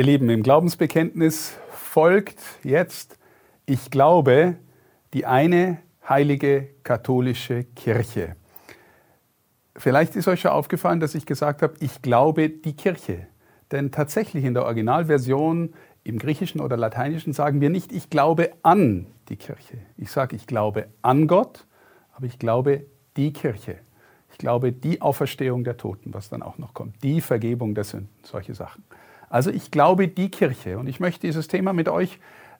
Ihr Lieben, im Glaubensbekenntnis folgt jetzt, ich glaube, die eine heilige katholische Kirche. Vielleicht ist euch schon aufgefallen, dass ich gesagt habe, ich glaube die Kirche. Denn tatsächlich in der Originalversion im Griechischen oder Lateinischen sagen wir nicht, ich glaube an die Kirche. Ich sage, ich glaube an Gott, aber ich glaube die Kirche. Ich glaube die Auferstehung der Toten, was dann auch noch kommt, die Vergebung der Sünden, solche Sachen. Also ich glaube die Kirche und ich möchte dieses Thema mit euch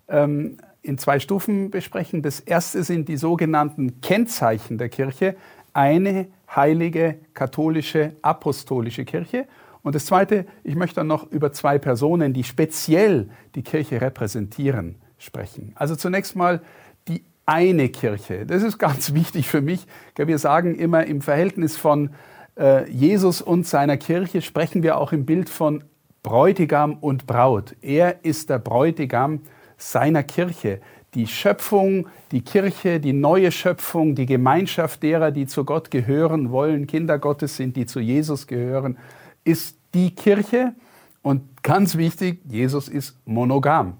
ähm, in zwei Stufen besprechen. Das erste sind die sogenannten Kennzeichen der Kirche, eine heilige katholische apostolische Kirche. Und das zweite, ich möchte dann noch über zwei Personen, die speziell die Kirche repräsentieren, sprechen. Also zunächst mal die eine Kirche. Das ist ganz wichtig für mich. Wir sagen immer im Verhältnis von äh, Jesus und seiner Kirche sprechen wir auch im Bild von Bräutigam und Braut. Er ist der Bräutigam seiner Kirche. Die Schöpfung, die Kirche, die neue Schöpfung, die Gemeinschaft derer, die zu Gott gehören wollen, Kinder Gottes sind, die zu Jesus gehören, ist die Kirche. Und ganz wichtig, Jesus ist monogam.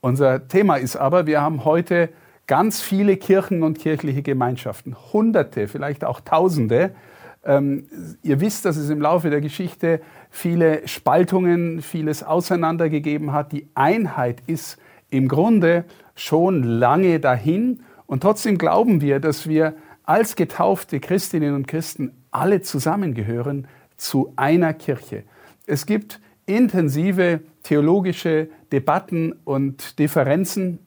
Unser Thema ist aber, wir haben heute ganz viele Kirchen und kirchliche Gemeinschaften, Hunderte, vielleicht auch Tausende. Ähm, ihr wisst, dass es im Laufe der Geschichte viele Spaltungen, vieles auseinandergegeben hat. Die Einheit ist im Grunde schon lange dahin und trotzdem glauben wir, dass wir als getaufte Christinnen und Christen alle zusammengehören zu einer Kirche. Es gibt intensive theologische Debatten und Differenzen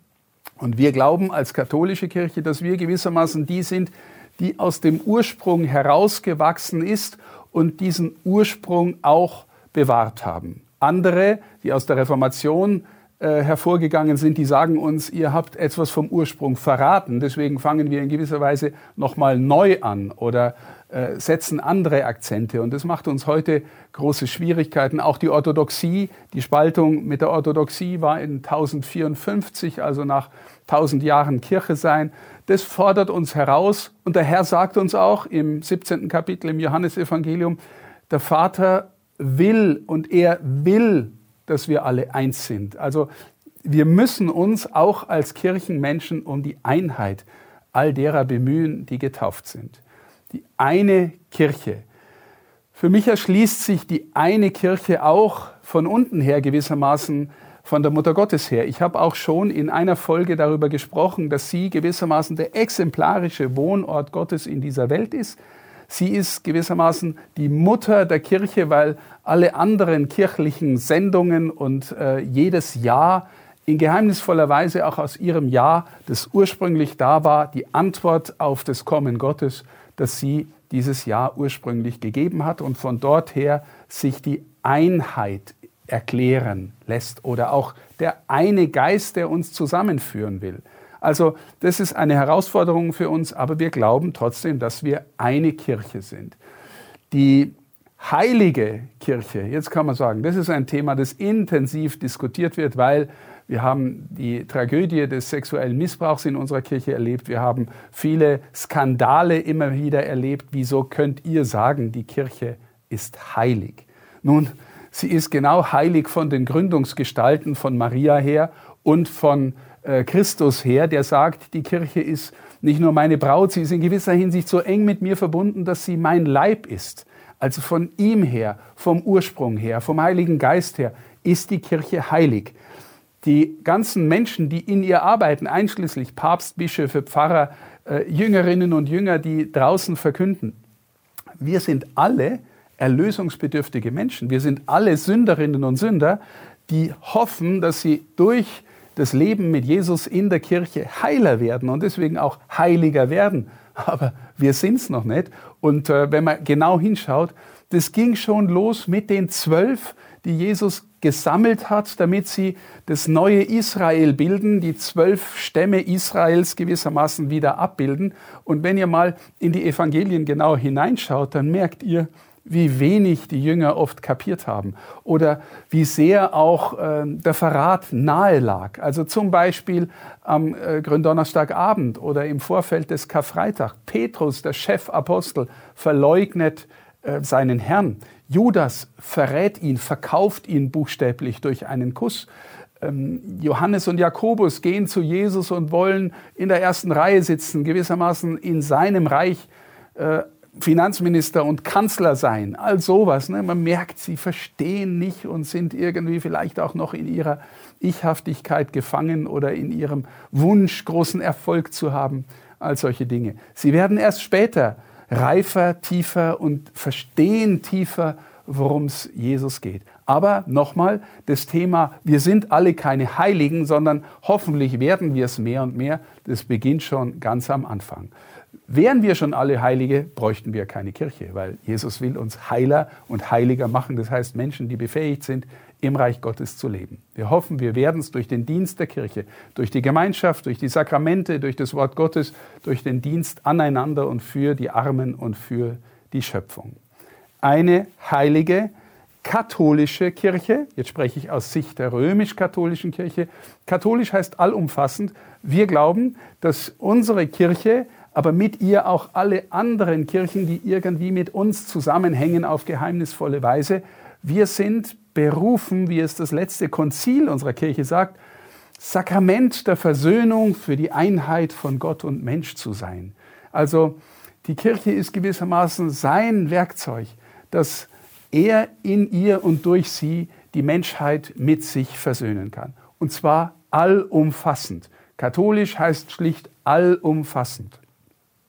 und wir glauben als katholische Kirche, dass wir gewissermaßen die sind, die aus dem Ursprung herausgewachsen ist und diesen Ursprung auch bewahrt haben. Andere, die aus der Reformation äh, hervorgegangen sind, die sagen uns, ihr habt etwas vom Ursprung verraten, deswegen fangen wir in gewisser Weise nochmal neu an oder äh, setzen andere Akzente. Und das macht uns heute große Schwierigkeiten. Auch die Orthodoxie, die Spaltung mit der Orthodoxie war in 1054, also nach 1000 Jahren Kirche sein. Das fordert uns heraus. Und der Herr sagt uns auch im 17. Kapitel im Johannesevangelium, der Vater will und er will dass wir alle eins sind. Also wir müssen uns auch als Kirchenmenschen um die Einheit all derer bemühen, die getauft sind. Die eine Kirche. Für mich erschließt sich die eine Kirche auch von unten her gewissermaßen von der Mutter Gottes her. Ich habe auch schon in einer Folge darüber gesprochen, dass sie gewissermaßen der exemplarische Wohnort Gottes in dieser Welt ist. Sie ist gewissermaßen die Mutter der Kirche, weil alle anderen kirchlichen Sendungen und äh, jedes Jahr in geheimnisvoller Weise auch aus ihrem Jahr, das ursprünglich da war, die Antwort auf das Kommen Gottes, das sie dieses Jahr ursprünglich gegeben hat und von dort her sich die Einheit erklären lässt oder auch der eine Geist, der uns zusammenführen will. Also das ist eine Herausforderung für uns, aber wir glauben trotzdem, dass wir eine Kirche sind. Die heilige Kirche, jetzt kann man sagen, das ist ein Thema, das intensiv diskutiert wird, weil wir haben die Tragödie des sexuellen Missbrauchs in unserer Kirche erlebt. Wir haben viele Skandale immer wieder erlebt. Wieso könnt ihr sagen, die Kirche ist heilig? Nun, sie ist genau heilig von den Gründungsgestalten von Maria her und von äh, Christus her, der sagt, die Kirche ist nicht nur meine Braut, sie ist in gewisser Hinsicht so eng mit mir verbunden, dass sie mein Leib ist. Also von ihm her, vom Ursprung her, vom Heiligen Geist her, ist die Kirche heilig. Die ganzen Menschen, die in ihr arbeiten, einschließlich Papst, Bischöfe, Pfarrer, äh, Jüngerinnen und Jünger, die draußen verkünden, wir sind alle erlösungsbedürftige Menschen. Wir sind alle Sünderinnen und Sünder, die hoffen, dass sie durch das Leben mit Jesus in der Kirche heiler werden und deswegen auch heiliger werden. Aber wir sind es noch nicht. Und äh, wenn man genau hinschaut, das ging schon los mit den zwölf, die Jesus gesammelt hat, damit sie das neue Israel bilden, die zwölf Stämme Israels gewissermaßen wieder abbilden. Und wenn ihr mal in die Evangelien genau hineinschaut, dann merkt ihr, wie wenig die Jünger oft kapiert haben oder wie sehr auch äh, der Verrat nahe lag. Also zum Beispiel am äh, Gründonnerstagabend oder im Vorfeld des Karfreitag. Petrus, der Chefapostel, verleugnet äh, seinen Herrn. Judas verrät ihn, verkauft ihn buchstäblich durch einen Kuss. Ähm, Johannes und Jakobus gehen zu Jesus und wollen in der ersten Reihe sitzen, gewissermaßen in seinem Reich äh, Finanzminister und Kanzler sein. All sowas. Ne? Man merkt, sie verstehen nicht und sind irgendwie vielleicht auch noch in ihrer Ichhaftigkeit gefangen oder in ihrem Wunsch, großen Erfolg zu haben. All solche Dinge. Sie werden erst später reifer, tiefer und verstehen tiefer, worum es Jesus geht. Aber nochmal, das Thema, wir sind alle keine Heiligen, sondern hoffentlich werden wir es mehr und mehr, das beginnt schon ganz am Anfang. Wären wir schon alle Heilige, bräuchten wir keine Kirche, weil Jesus will uns heiler und heiliger machen. Das heißt Menschen, die befähigt sind, im Reich Gottes zu leben. Wir hoffen, wir werden es durch den Dienst der Kirche, durch die Gemeinschaft, durch die Sakramente, durch das Wort Gottes, durch den Dienst aneinander und für die Armen und für die Schöpfung. Eine heilige, katholische Kirche, jetzt spreche ich aus Sicht der römisch-katholischen Kirche, katholisch heißt allumfassend, wir glauben, dass unsere Kirche aber mit ihr auch alle anderen Kirchen, die irgendwie mit uns zusammenhängen auf geheimnisvolle Weise. Wir sind berufen, wie es das letzte Konzil unserer Kirche sagt, Sakrament der Versöhnung für die Einheit von Gott und Mensch zu sein. Also die Kirche ist gewissermaßen sein Werkzeug, dass er in ihr und durch sie die Menschheit mit sich versöhnen kann. Und zwar allumfassend. Katholisch heißt schlicht allumfassend.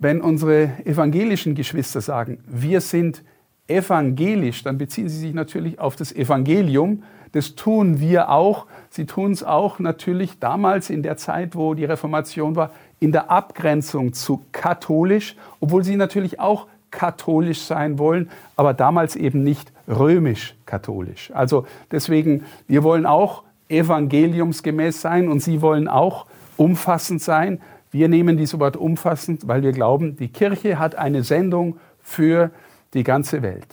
Wenn unsere evangelischen Geschwister sagen, wir sind evangelisch, dann beziehen sie sich natürlich auf das Evangelium. Das tun wir auch. Sie tun es auch natürlich damals in der Zeit, wo die Reformation war, in der Abgrenzung zu katholisch, obwohl sie natürlich auch katholisch sein wollen, aber damals eben nicht römisch-katholisch. Also deswegen, wir wollen auch evangeliumsgemäß sein und sie wollen auch umfassend sein, wir nehmen dieses Wort umfassend, weil wir glauben, die Kirche hat eine Sendung für die ganze Welt.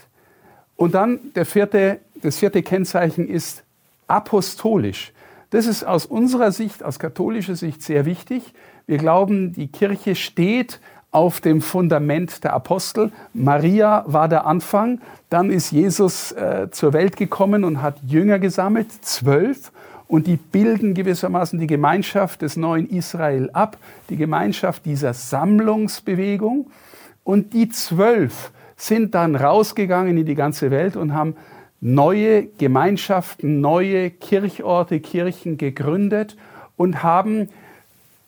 Und dann der vierte, das vierte Kennzeichen ist apostolisch. Das ist aus unserer Sicht, aus katholischer Sicht sehr wichtig. Wir glauben, die Kirche steht auf dem Fundament der Apostel. Maria war der Anfang. Dann ist Jesus äh, zur Welt gekommen und hat Jünger gesammelt, zwölf und die bilden gewissermaßen die Gemeinschaft des neuen Israel ab, die Gemeinschaft dieser Sammlungsbewegung. Und die zwölf sind dann rausgegangen in die ganze Welt und haben neue Gemeinschaften, neue Kirchorte, Kirchen gegründet und haben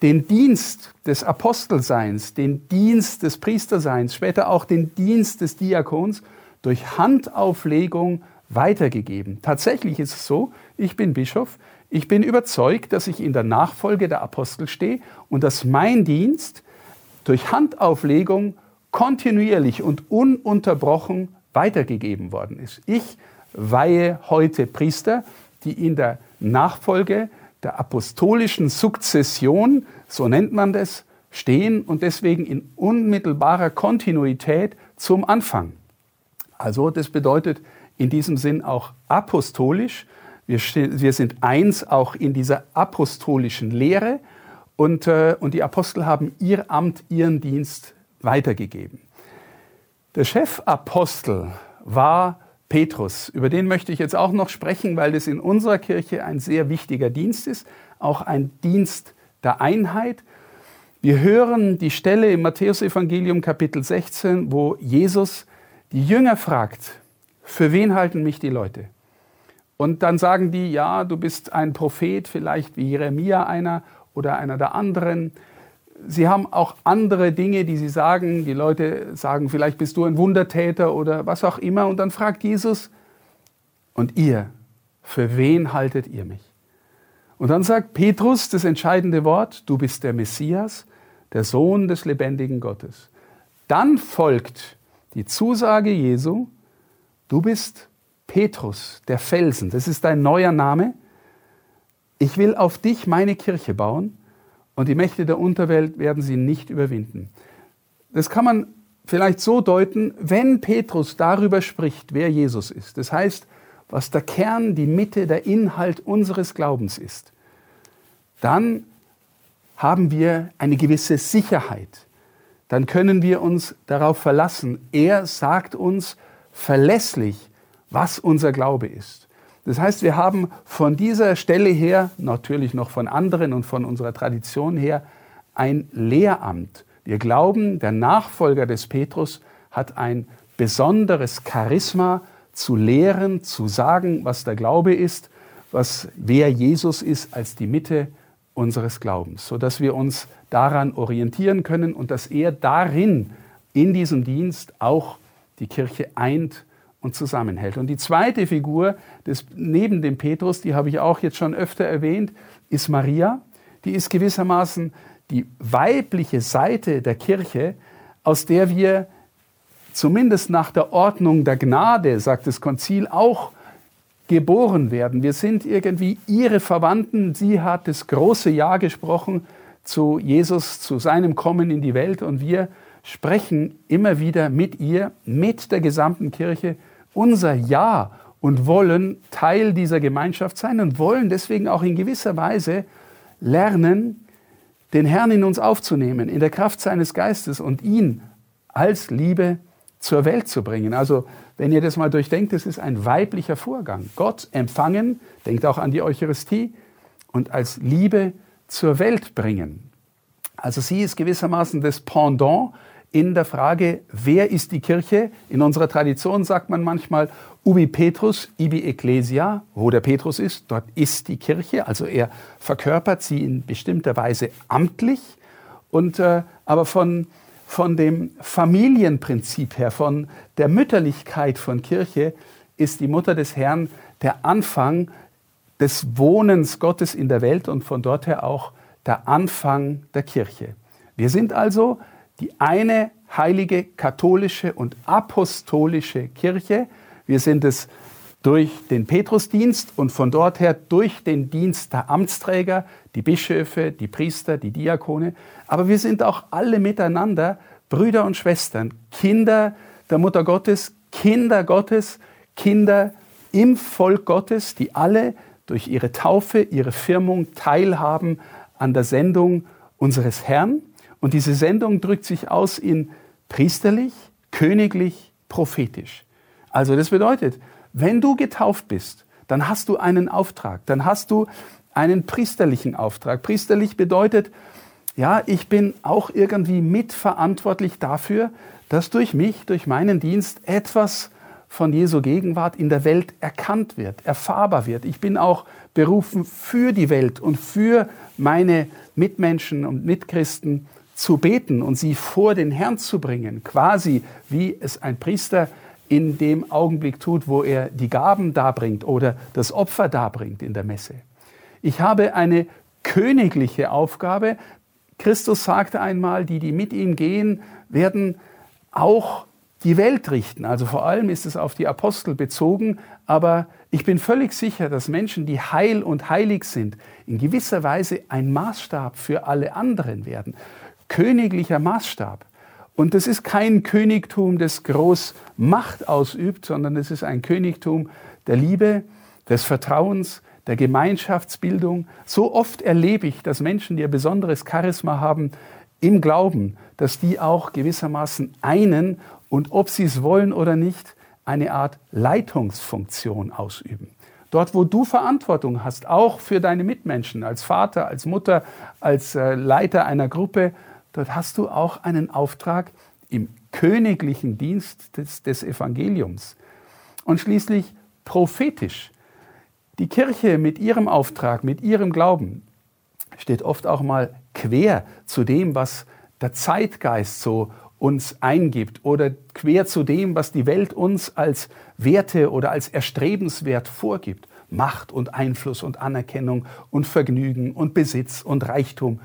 den Dienst des Apostelseins, den Dienst des Priesterseins, später auch den Dienst des Diakons durch Handauflegung weitergegeben. Tatsächlich ist es so, ich bin Bischof, ich bin überzeugt, dass ich in der Nachfolge der Apostel stehe und dass mein Dienst durch Handauflegung kontinuierlich und ununterbrochen weitergegeben worden ist. Ich weihe heute Priester, die in der Nachfolge der apostolischen Sukzession, so nennt man das, stehen und deswegen in unmittelbarer Kontinuität zum Anfang. Also das bedeutet in diesem Sinn auch apostolisch wir, wir sind eins auch in dieser apostolischen Lehre und, äh, und die Apostel haben ihr Amt, ihren Dienst weitergegeben. Der Chefapostel war Petrus. Über den möchte ich jetzt auch noch sprechen, weil das in unserer Kirche ein sehr wichtiger Dienst ist, auch ein Dienst der Einheit. Wir hören die Stelle im Matthäusevangelium Kapitel 16, wo Jesus die Jünger fragt, für wen halten mich die Leute? Und dann sagen die, ja, du bist ein Prophet, vielleicht wie Jeremia einer oder einer der anderen. Sie haben auch andere Dinge, die sie sagen. Die Leute sagen, vielleicht bist du ein Wundertäter oder was auch immer. Und dann fragt Jesus, und ihr, für wen haltet ihr mich? Und dann sagt Petrus das entscheidende Wort, du bist der Messias, der Sohn des lebendigen Gottes. Dann folgt die Zusage Jesu, du bist Petrus, der Felsen, das ist dein neuer Name. Ich will auf dich meine Kirche bauen und die Mächte der Unterwelt werden sie nicht überwinden. Das kann man vielleicht so deuten, wenn Petrus darüber spricht, wer Jesus ist. Das heißt, was der Kern, die Mitte, der Inhalt unseres Glaubens ist, dann haben wir eine gewisse Sicherheit. Dann können wir uns darauf verlassen. Er sagt uns, verlässlich, was unser Glaube ist. Das heißt, wir haben von dieser Stelle her, natürlich noch von anderen und von unserer Tradition her, ein Lehramt. Wir glauben, der Nachfolger des Petrus hat ein besonderes Charisma zu lehren, zu sagen, was der Glaube ist, was wer Jesus ist als die Mitte unseres Glaubens, so dass wir uns daran orientieren können und dass er darin in diesem Dienst auch die Kirche eint und zusammenhält. Und die zweite Figur des, neben dem Petrus, die habe ich auch jetzt schon öfter erwähnt, ist Maria. Die ist gewissermaßen die weibliche Seite der Kirche, aus der wir zumindest nach der Ordnung der Gnade, sagt das Konzil, auch geboren werden. Wir sind irgendwie ihre Verwandten. Sie hat das große Ja gesprochen zu Jesus, zu seinem Kommen in die Welt und wir sprechen immer wieder mit ihr, mit der gesamten Kirche unser Ja und wollen Teil dieser Gemeinschaft sein und wollen deswegen auch in gewisser Weise lernen, den Herrn in uns aufzunehmen, in der Kraft seines Geistes und ihn als Liebe zur Welt zu bringen. Also wenn ihr das mal durchdenkt, das ist ein weiblicher Vorgang. Gott empfangen, denkt auch an die Eucharistie und als Liebe zur Welt bringen. Also sie ist gewissermaßen das Pendant in der Frage, wer ist die Kirche? In unserer Tradition sagt man manchmal, ubi Petrus, ibi Ecclesia, wo der Petrus ist, dort ist die Kirche. Also er verkörpert sie in bestimmter Weise amtlich. Und, äh, aber von, von dem Familienprinzip her, von der Mütterlichkeit von Kirche, ist die Mutter des Herrn der Anfang des Wohnens Gottes in der Welt und von dort her auch der Anfang der Kirche. Wir sind also die eine heilige katholische und apostolische Kirche. Wir sind es durch den Petrusdienst und von dort her durch den Dienst der Amtsträger, die Bischöfe, die Priester, die Diakone. Aber wir sind auch alle miteinander Brüder und Schwestern, Kinder der Mutter Gottes, Kinder Gottes, Kinder im Volk Gottes, die alle durch ihre Taufe, ihre Firmung teilhaben an der Sendung unseres Herrn und diese Sendung drückt sich aus in priesterlich, königlich, prophetisch. Also das bedeutet, wenn du getauft bist, dann hast du einen Auftrag, dann hast du einen priesterlichen Auftrag. Priesterlich bedeutet, ja, ich bin auch irgendwie mitverantwortlich dafür, dass durch mich, durch meinen Dienst etwas von Jesu Gegenwart in der Welt erkannt wird, erfahrbar wird. Ich bin auch berufen für die Welt und für meine Mitmenschen und Mitchristen zu beten und sie vor den Herrn zu bringen, quasi wie es ein Priester in dem Augenblick tut, wo er die Gaben darbringt oder das Opfer darbringt in der Messe. Ich habe eine königliche Aufgabe. Christus sagte einmal, die, die mit ihm gehen, werden auch die Welt richten. Also vor allem ist es auf die Apostel bezogen, aber ich bin völlig sicher, dass Menschen, die heil und heilig sind, in gewisser Weise ein Maßstab für alle anderen werden königlicher Maßstab. Und das ist kein Königtum, das groß Macht ausübt, sondern es ist ein Königtum der Liebe, des Vertrauens, der Gemeinschaftsbildung. So oft erlebe ich, dass Menschen, die ein besonderes Charisma haben, im Glauben, dass die auch gewissermaßen einen und ob sie es wollen oder nicht, eine Art Leitungsfunktion ausüben. Dort, wo du Verantwortung hast, auch für deine Mitmenschen, als Vater, als Mutter, als äh, Leiter einer Gruppe, dort hast du auch einen Auftrag im königlichen Dienst des, des Evangeliums. Und schließlich prophetisch. Die Kirche mit ihrem Auftrag, mit ihrem Glauben steht oft auch mal quer zu dem, was der Zeitgeist so uns eingibt oder quer zu dem, was die Welt uns als Werte oder als erstrebenswert vorgibt. Macht und Einfluss und Anerkennung und Vergnügen und Besitz und Reichtum.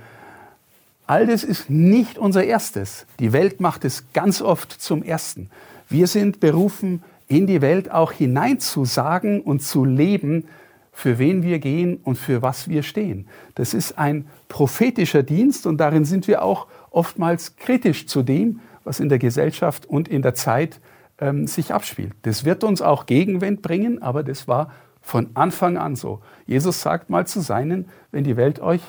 All das ist nicht unser erstes. Die Welt macht es ganz oft zum ersten. Wir sind berufen, in die Welt auch hineinzusagen und zu leben, für wen wir gehen und für was wir stehen. Das ist ein prophetischer Dienst und darin sind wir auch oftmals kritisch zu dem, was in der Gesellschaft und in der Zeit ähm, sich abspielt. Das wird uns auch Gegenwind bringen, aber das war von Anfang an so. Jesus sagt mal zu seinen, wenn die Welt euch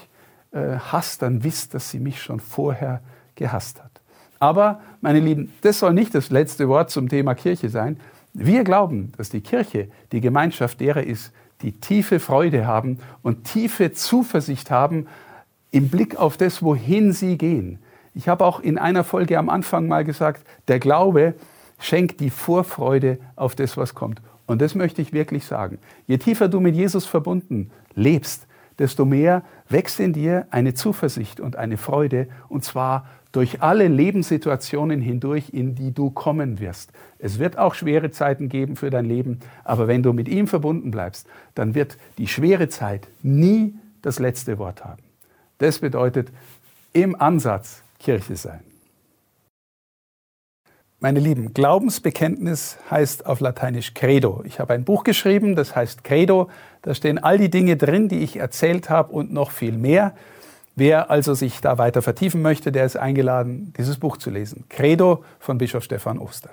äh, hasst, dann wisst, dass sie mich schon vorher gehasst hat. Aber, meine Lieben, das soll nicht das letzte Wort zum Thema Kirche sein. Wir glauben, dass die Kirche die Gemeinschaft derer ist, die tiefe Freude haben und tiefe Zuversicht haben im Blick auf das, wohin sie gehen. Ich habe auch in einer Folge am Anfang mal gesagt, der Glaube schenkt die Vorfreude auf das, was kommt. Und das möchte ich wirklich sagen. Je tiefer du mit Jesus verbunden lebst, desto mehr wächst in dir eine Zuversicht und eine Freude, und zwar durch alle Lebenssituationen hindurch, in die du kommen wirst. Es wird auch schwere Zeiten geben für dein Leben, aber wenn du mit ihm verbunden bleibst, dann wird die schwere Zeit nie das letzte Wort haben. Das bedeutet im Ansatz Kirche sein. Meine Lieben, Glaubensbekenntnis heißt auf Lateinisch Credo. Ich habe ein Buch geschrieben, das heißt Credo. Da stehen all die Dinge drin, die ich erzählt habe und noch viel mehr. Wer also sich da weiter vertiefen möchte, der ist eingeladen, dieses Buch zu lesen. Credo von Bischof Stefan Oster.